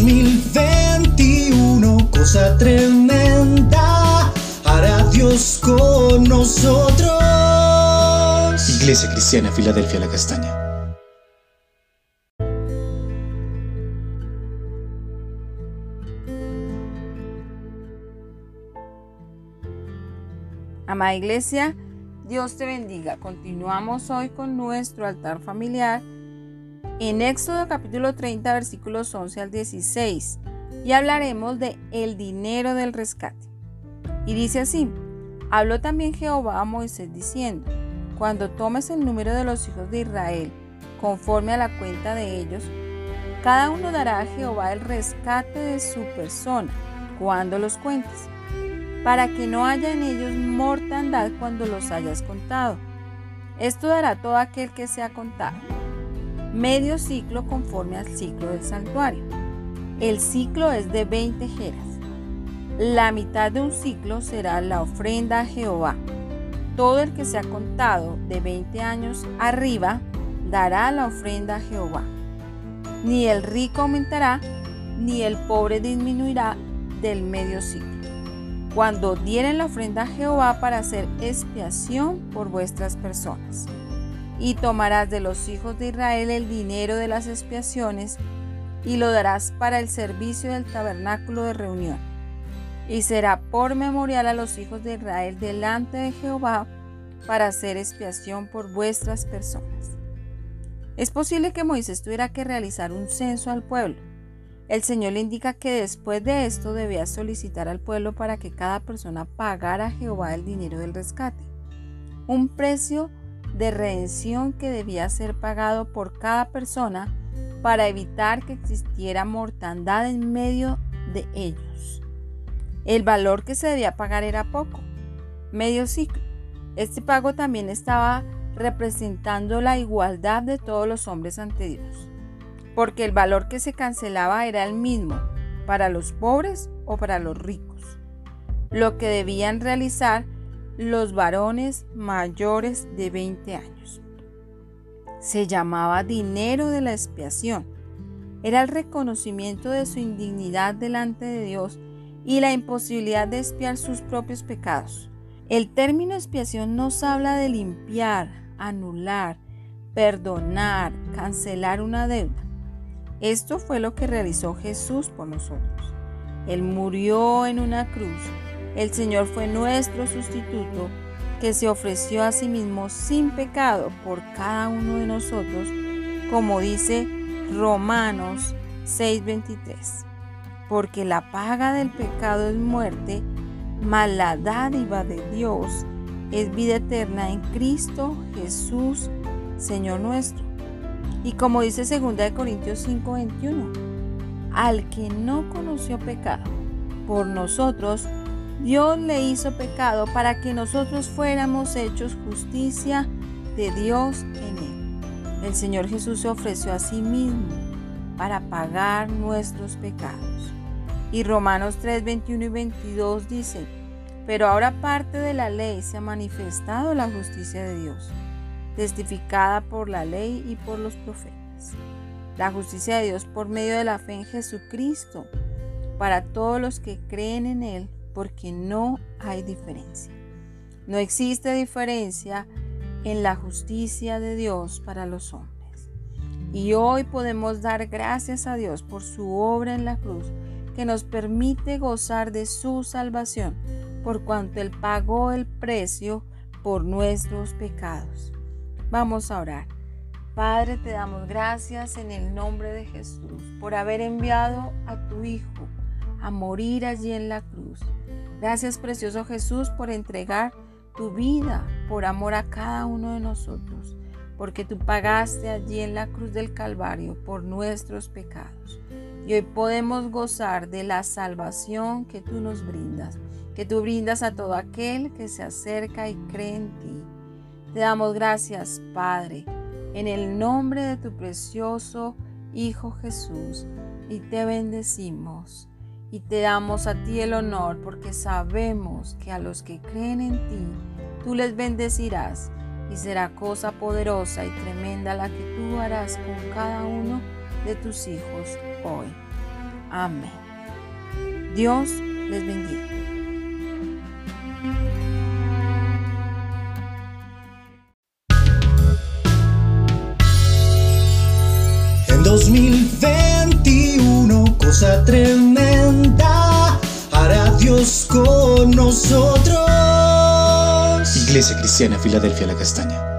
2021, cosa tremenda, hará Dios con nosotros. Iglesia Cristiana, Filadelfia, la Castaña. Amada Iglesia, Dios te bendiga. Continuamos hoy con nuestro altar familiar en Éxodo capítulo 30 versículos 11 al 16 y hablaremos de el dinero del rescate. Y dice así, habló también Jehová a Moisés diciendo, cuando tomes el número de los hijos de Israel conforme a la cuenta de ellos, cada uno dará a Jehová el rescate de su persona cuando los cuentes para que no haya en ellos mortandad cuando los hayas contado. Esto dará todo aquel que sea contado. Medio ciclo conforme al ciclo del santuario. El ciclo es de 20 jeras. La mitad de un ciclo será la ofrenda a Jehová. Todo el que sea contado de 20 años arriba dará la ofrenda a Jehová. Ni el rico aumentará, ni el pobre disminuirá del medio ciclo cuando dieren la ofrenda a Jehová para hacer expiación por vuestras personas. Y tomarás de los hijos de Israel el dinero de las expiaciones y lo darás para el servicio del tabernáculo de reunión. Y será por memorial a los hijos de Israel delante de Jehová para hacer expiación por vuestras personas. Es posible que Moisés tuviera que realizar un censo al pueblo el Señor le indica que después de esto debía solicitar al pueblo para que cada persona pagara a Jehová el dinero del rescate, un precio de redención que debía ser pagado por cada persona para evitar que existiera mortandad en medio de ellos. El valor que se debía pagar era poco, medio ciclo. Este pago también estaba representando la igualdad de todos los hombres ante Dios porque el valor que se cancelaba era el mismo para los pobres o para los ricos. Lo que debían realizar los varones mayores de 20 años. Se llamaba dinero de la expiación. Era el reconocimiento de su indignidad delante de Dios y la imposibilidad de expiar sus propios pecados. El término expiación nos habla de limpiar, anular, perdonar, cancelar una deuda. Esto fue lo que realizó Jesús por nosotros. Él murió en una cruz. El Señor fue nuestro sustituto que se ofreció a sí mismo sin pecado por cada uno de nosotros, como dice Romanos 6:23. Porque la paga del pecado es muerte, mas la dádiva de Dios es vida eterna en Cristo Jesús, Señor nuestro. Y como dice 2 Corintios 5:21, al que no conoció pecado, por nosotros Dios le hizo pecado para que nosotros fuéramos hechos justicia de Dios en él. El Señor Jesús se ofreció a sí mismo para pagar nuestros pecados. Y Romanos 3, 21 y 22 dice, pero ahora parte de la ley se ha manifestado la justicia de Dios testificada por la ley y por los profetas. La justicia de Dios por medio de la fe en Jesucristo para todos los que creen en Él, porque no hay diferencia. No existe diferencia en la justicia de Dios para los hombres. Y hoy podemos dar gracias a Dios por su obra en la cruz, que nos permite gozar de su salvación, por cuanto Él pagó el precio por nuestros pecados. Vamos a orar. Padre, te damos gracias en el nombre de Jesús por haber enviado a tu Hijo a morir allí en la cruz. Gracias, precioso Jesús, por entregar tu vida por amor a cada uno de nosotros, porque tú pagaste allí en la cruz del Calvario por nuestros pecados. Y hoy podemos gozar de la salvación que tú nos brindas, que tú brindas a todo aquel que se acerca y cree en ti. Te damos gracias, Padre, en el nombre de tu precioso Hijo Jesús, y te bendecimos y te damos a ti el honor porque sabemos que a los que creen en ti, tú les bendecirás y será cosa poderosa y tremenda la que tú harás con cada uno de tus hijos hoy. Amén. Dios les bendiga. En 2021, cosa tremenda con nosotros. Iglesia Cristiana Filadelfia La Castaña.